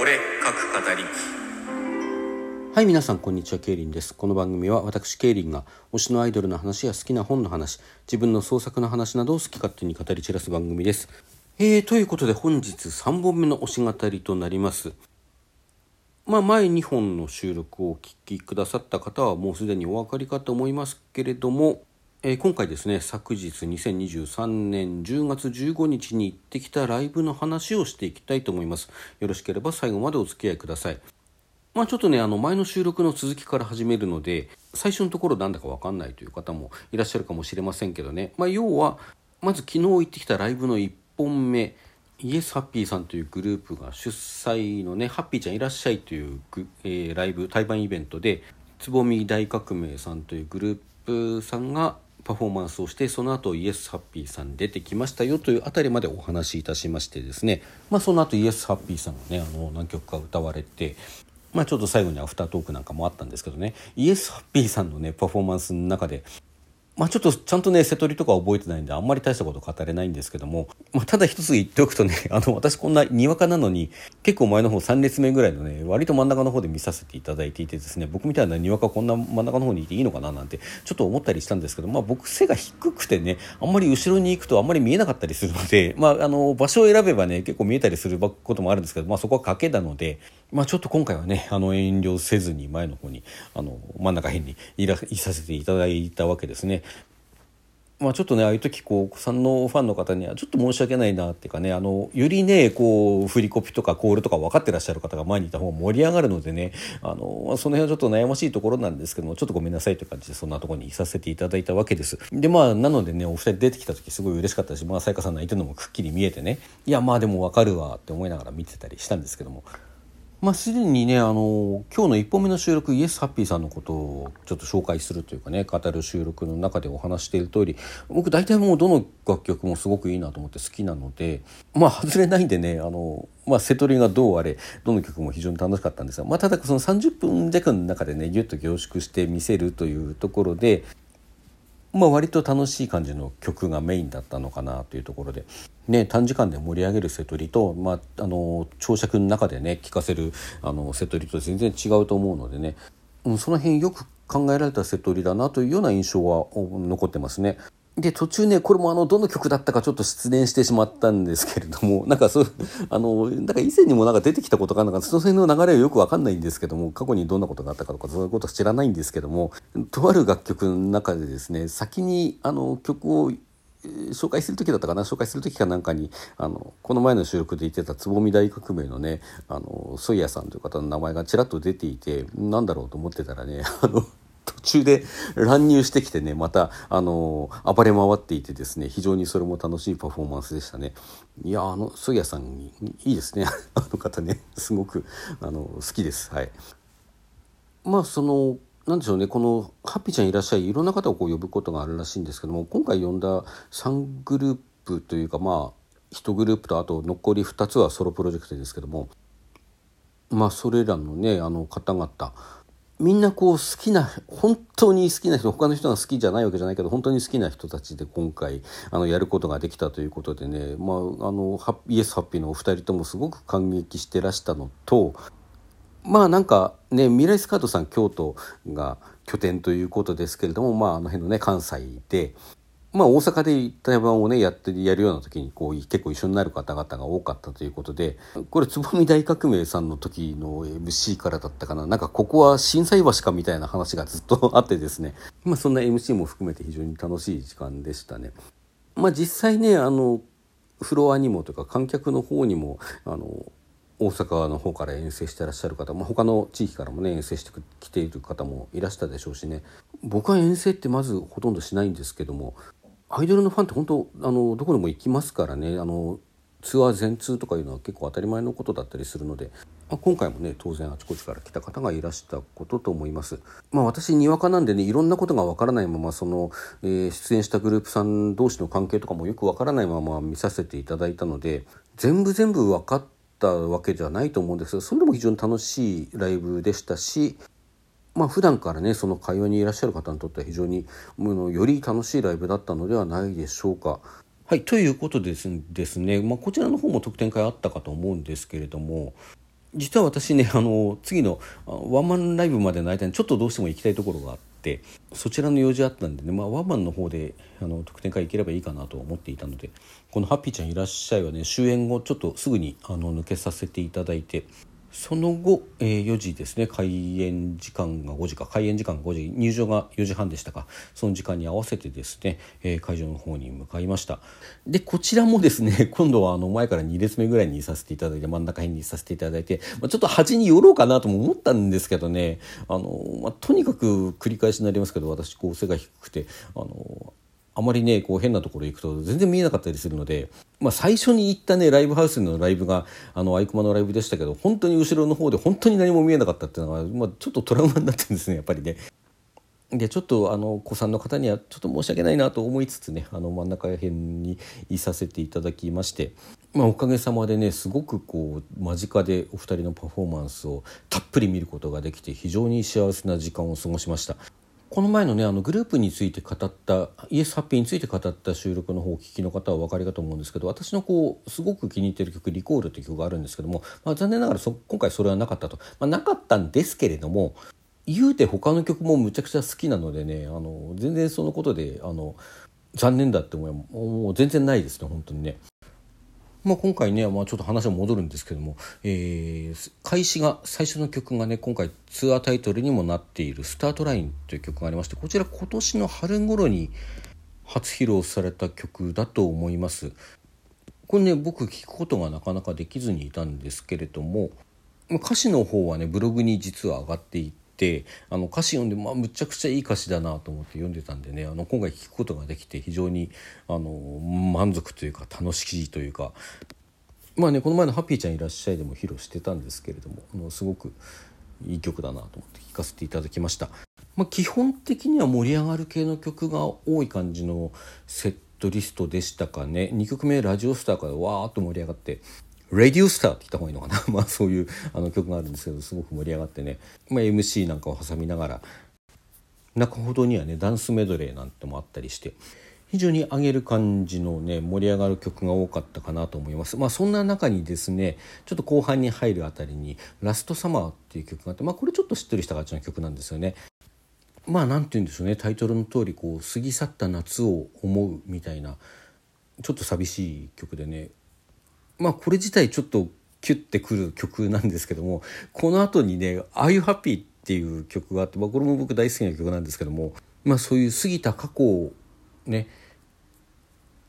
俺各語り。はい皆さんこんにちはケイリンです。この番組は私ケイリンが推しのアイドルの話や好きな本の話自分の創作の話などを好き勝手に語り散らす番組です。えー、ということで本日3本目の推し語りとなります。まあ、前2本の収録をお聞きくださった方はもうすでにお分かりかと思いますけれども、えー、今回ですね昨日2023年10月15日に行ってきたライブの話をしていきたいと思います。よろしければ最後までお付き合いください。まあちょっとねあの前の収録の続きから始めるので最初のところなんだか分かんないという方もいらっしゃるかもしれませんけどね、まあ、要はまず昨日行ってきたライブの1本目イエスハッピーさんというグループが主催のね「ハッピーちゃんいらっしゃい」という、えー、ライブ対バンイベントでつぼみ大革命さんというグループさんがパフォーマンスをしてその後イエスハッピーさん出てきましたよというあたりまでお話しいたしましてですね、まあ、その後イエスハッピーさんがねあの何曲か歌われてまあちょっと最後にアフタートークなんかもあったんですけどね。イエスハッピーさんのねパフォーマンスの中でまあ、ちょっとちゃんとね瀬戸りとか覚えてないんであんまり大したこと語れないんですけども、まあ、ただ一つ言っておくとね あの私こんなにわかなのに結構前の方3列目ぐらいのね割と真ん中の方で見させていただいていてですね僕みたいなにわかこんな真ん中の方にいていいのかななんてちょっと思ったりしたんですけど、まあ、僕背が低くてねあんまり後ろに行くとあんまり見えなかったりするので、まあ、あの場所を選べばね結構見えたりすることもあるんですけど、まあ、そこは賭けなので、まあ、ちょっと今回はねあの遠慮せずに前の方にあの真ん中辺にいらいさせていただいたわけですね。まあ、ちょっとねああいう時こうお子さんのファンの方にはちょっと申し訳ないなっていうかねあのよりねこう振りコピとかコールとか分かってらっしゃる方が前にいた方が盛り上がるのでねあのその辺はちょっと悩ましいところなんですけどもちょっとごめんなさいという感じでそんなところにいさせていただいたわけです。でまあなのでねお二人出てきた時すごい嬉しかったしまあさやかさん泣いてるのもくっきり見えてねいやまあでも分かるわって思いながら見てたりしたんですけどもまあ、すでにねあの今日の1本目の収録イエスハッピーさんのことをちょっと紹介するというかね語る収録の中でお話している通り僕大体もうどの楽曲もすごくいいなと思って好きなのでまあ外れないんでねあの、まあ、瀬戸りがどうあれどの曲も非常に楽しかったんですが、まあ、ただその30分弱の中でねギュッと凝縮して見せるというところでまあ、割と楽しい感じの曲がメインだったのかなというところで、ね、短時間で盛り上げる瀬戸りと、まあ、あの長尺の中でね聴かせるあの瀬戸りと全然違うと思うのでね、うん、その辺よく考えられた瀬戸りだなというような印象は残ってますね。で途中ねこれもあのどの曲だったかちょっと失念してしまったんですけれども なんかそうあのなんか以前にもなんか出てきたことがなんかその辺の流れはよく分かんないんですけども過去にどんなことがあったかとかそういうことは知らないんですけどもとある楽曲の中でですね先にあの曲を紹介する時だったかな紹介する時かなんかにあのこの前の収録で言ってたつぼみ大革命のねあのソイヤさんという方の名前がちらっと出ていてなんだろうと思ってたらねあの途中で乱入してきてねまたあの暴れ回っていてですね非常にそれも楽しいパフォーマンスでしたね。いやあのソギアさんいいですね。あの方ねすごくあの好きです。はい。まあそのなんでしょうねこの「ハッピーちゃんいらっしゃい」いろんな方をこう呼ぶことがあるらしいんですけども今回呼んだ3グループというかまあ1グループとあと残り2つはソロプロジェクトですけどもまあそれらのねあの方々みんなこう好きな本当に好きな人他の人が好きじゃないわけじゃないけど本当に好きな人たちで今回あのやることができたということでね、まあ、あのイエスハッピーのお二人ともすごく感激してらしたのとまあなんかねミライスカートさん京都が拠点ということですけれども、まあ、あの辺のね関西でまあ、大阪で対バンをねやってやるような時にこう結構一緒になる方々が多かったということでこれつぼみ大革命さんの時の MC からだったかな。なんかここは震災橋かみたいな話がずっとあってですね、まあ、そんな MC も含めて非常に楽しい時間でしたね。まあ、実際ねあのフロアにもとか観客の方にもあの大阪の方から遠征してらっしゃる方、まあ、他の地域からもね遠征してきている方もいらしたでしょうしね。僕は遠征ってまずほとんどしないんですけどもアイドルのファンって本当あのどこでも行きますからね。あのツアー全通とかいうのは結構当たり前のことだったりするので、まあ、今回もね当然あちこちから来た方がいらしたことと思います。まあ私にわかなんでねいろんなことがわからないままその、えー、出演したグループさん同士の関係とかもよくわからないまま見させていただいたので全部全部分かったわけじゃないと思うんです。がそれでも非常に楽しいライブでしたしまあ普段からねその会話にいらっしゃる方にとっては非常にのより楽しいライブだったのではないでしょうか。はいということですですね、まあ、こちらの方も特典会あったかと思うんですけれども実は私ねあの次のワンマンライブまでの間にちょっとどうしても行きたいところがあってそちらの用事あったんでね、まあ、ワンマンの方であの特典会行ければいいかなと思っていたのでこの「ハッピーちゃんいらっしゃい」はね終演後ちょっとすぐにあの抜けさせていただいてその後、えー、4時ですね。開演時間が5時か。開演時間が5時。入場が4時半でしたか。その時間に合わせてですね、えー、会場の方に向かいました。でこちらもですね 今度はあの前から2列目ぐらいにさせていただいて真ん中辺にさせていただいて、まあ、ちょっと端に寄ろうかなとも思ったんですけどね。あの、まあ、とにかく繰り返しになりますけど私こう背が低くてあのあまりねこう変なところ行くと全然見えなかったりするので、まあ、最初に行ったねライブハウスのライブがあのアイコマのライブでしたけど本当に後ろの方で本当に何も見えなかったっていうのが、まあ、ちょっとトラウマになってるんですねやっぱりね。でちょっとあの子さんの方にはちょっと申し訳ないなと思いつつねあの真ん中辺にいさせていただきまして、まあ、おかげさまでねすごくこう間近でお二人のパフォーマンスをたっぷり見ることができて非常に幸せな時間を過ごしました。この前のねあのグループについて語ったイエスハッピーについて語った収録の方をお聞きの方はお分かりかと思うんですけど私のこうすごく気に入ってる曲「リコール」という曲があるんですけども、まあ、残念ながら今回それはなかったと、まあ、なかったんですけれども言うて他の曲もむちゃくちゃ好きなのでねあの全然そのことであの残念だって思いもう全然ないですね本当にね。まあ、今回ね、まあ、ちょっと話は戻るんですけども、えー、開始が最初の曲がね今回ツアータイトルにもなっている「スタートライン」という曲がありましてこちら今年の春頃に初披露された曲だと思います。これね僕聞くことがなかなかできずにいたんですけれども歌詞の方はねブログに実は上がっていてあの歌詞読んで、まあ、むちゃくちゃいい歌詞だなと思って読んでたんでねあの今回聞くことができて非常にあの満足というか楽しいというかまあねこの前の「ハッピーちゃんいらっしゃい」でも披露してたんですけれどもあのすごくいい曲だなと思って聴かせていただきました。まあ、基本的には盛り上がる系の曲が多い感じのセットリストでしたかね2曲目「ラジオスター」からわーっと盛り上がって「レディオスター」って言った方がいいのかな？まあそういうあの曲があるんですけどすごく盛り上がってね、まあ、MC なんかを挟みながら中ほどにはねダンスメドレーなんてもあったりして非常に上げる感じのね盛り上がる曲が多かったかなと思います。まあそんな中にですねちょっと後半に入るあたりに「ラストサマー」っていう曲があってまあこれちょっとしっとりした感じの曲なんですよね。まあ何て言うんでしょうね。タイトルの通りこう過ぎ去った夏を思うみたいなちょっと寂しい曲でねまあこれ自体ちょっとキュッてくる曲なんですけどもこの後にね「Are You Happy?」っていう曲があって、まあ、これも僕大好きな曲なんですけども、まあ、そういう過ぎた過去をね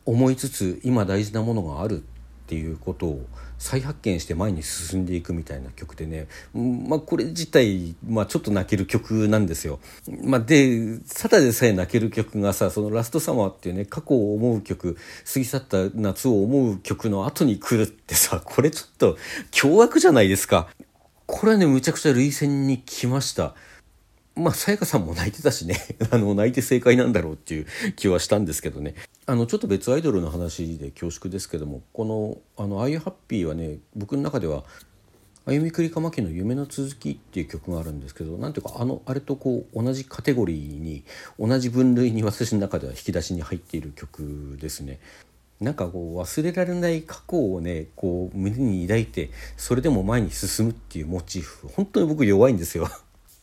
思いつつ今大事なものがあるっていうことを再発見して前に進んでいくみたいな曲でね、まあ、これ自体、まあ、ちょっと泣ける曲なんですよ。まあ、でただでさえ泣ける曲がさその「ラストサマー」っていうね過去を思う曲過ぎ去った夏を思う曲の後に来るってさ これちょっと凶悪じゃないですか。これはねむちゃくちゃ涙腺にきました。まあ、さやかさんも泣いてたしね あの泣いて正解なんだろうっていう気はしたんですけどねあのちょっと別アイドルの話で恐縮ですけどもこの「あのああいうハッピー」はね僕の中では歩みくりかまきの夢の続きっていう曲があるんですけどなんていうかあのあれとこう同じカテゴリーに同じ分類に私の中では引き出しに入っている曲ですね。なんかこう忘れられない過去をねこう胸に抱いてそれでも前に進むっていうモチーフ本当に僕弱いんですよ。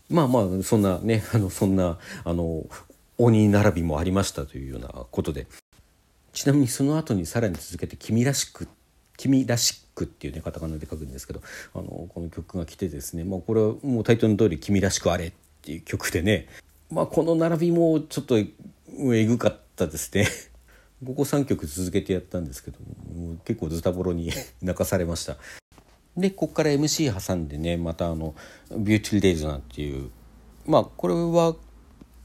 まあまあそんなね あのそんなあの鬼並びもありましたというようなことで。ちなみにその後にさらに続けて「君らしく」「君らしく」っていうねカタカナで書くんですけどあのこの曲が来てですね、まあ、これはもうタイトルの通り「君らしくあれ」っていう曲でね、まあ、この並びもちょっとえぐかったですね。ここ3曲続けてやったんですけども結構ズタボロに 泣かされました。でここから MC 挟んでねまたあの「Beautiful Days」なんていうまあこれは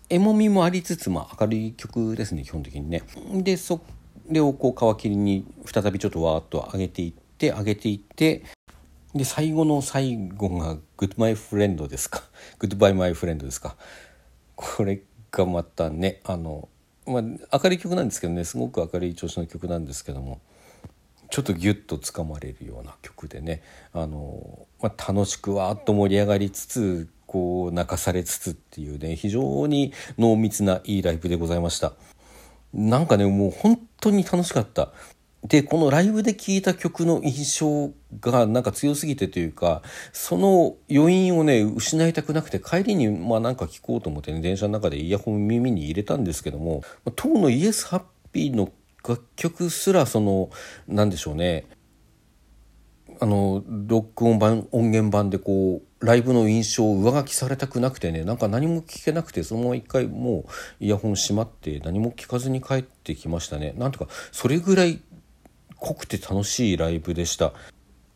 エモみもありつつ、まあ、明るい曲ですね基本的にね。でそれをこう皮切りに再びちょっとわーっと上げていって上げていってで最後の最後が「Good My Friend」ですか「Goodbye My Friend」ですか。これがまたねあの、まあ、明るい曲なんですけどねすごく明るい調子の曲なんですけども。ちょっとギュッとつかまれるような曲でね。あの、まあ、楽しくわーっと盛り上がりつつこう泣かされつつっていうね非常に濃密ないいライブでございました。なんかねもう本当に楽しかった。でこのライブで聴いた曲の印象がなんか強すぎてというかその余韻をね失いたくなくて帰りにまあなんか聴こうと思ってね電車の中でイヤホン耳に入れたんですけども当のイエスハッピーの楽曲すらその何でしょうね。あの録音版音源版でこうライブの印象を上書きされたくなくてねなんか何も聞けなくてそのまま一回もうイヤホンしまって何も聞かずに帰ってきましたね。なんとかそれぐらい濃くて楽しいライブでした。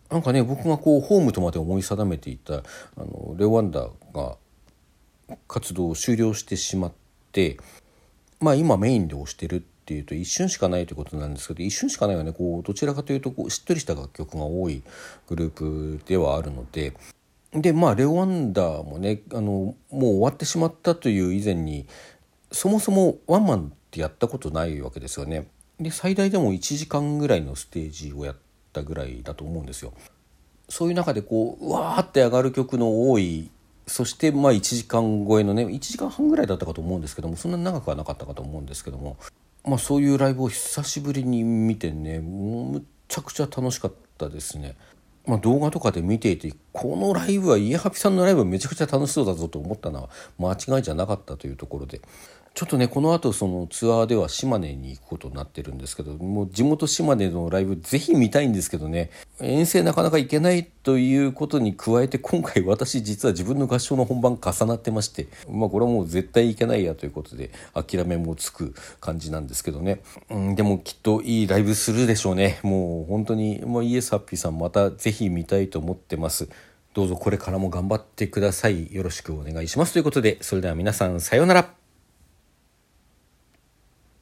なんかね僕がこうホームとまで思い定めていたあのレオ・ワンダーが活動を終了してしまってまあ今メインで推してるってっていうと一瞬しかないということなんですけど一瞬しかないはねこうどちらかというとこうしっとりした楽曲が多いグループではあるのででまあレオ・ワンダーもねあのもう終わってしまったという以前にそもそもワンマンってやったことないわけですよね。で最大でも1時間ぐらいのステージをやったぐらいだと思うんですよ。そういう中でこううわーって上がる曲の多いそしてまあ1時間超えのね1時間半ぐらいだったかと思うんですけどもそんな長くはなかったかと思うんですけどもまあ、そういうライブを久しぶりに見てねもうむちゃくちゃ楽しかったですね。まあ、動画とかで見ていてこのライブは家ハピさんのライブめちゃくちゃ楽しそうだぞと思ったのは間違いじゃなかったというところでちょっとねこの後そのツアーでは島根に行くことになってるんですけどもう地元島根のライブぜひ見たいんですけどね。遠征なかなか行けないということに加えて今回私実は自分の合唱の本番重なってましてまあこれはもう絶対行けないやということで諦めもつく感じなんですけどね、うん、でもきっといいライブするでしょうね。もう本当にもうイエスハッピーさんまたぜひ見たいと思ってます。どうぞこれからも頑張ってください。よろしくお願いします。ということでそれでは皆さんさようなら。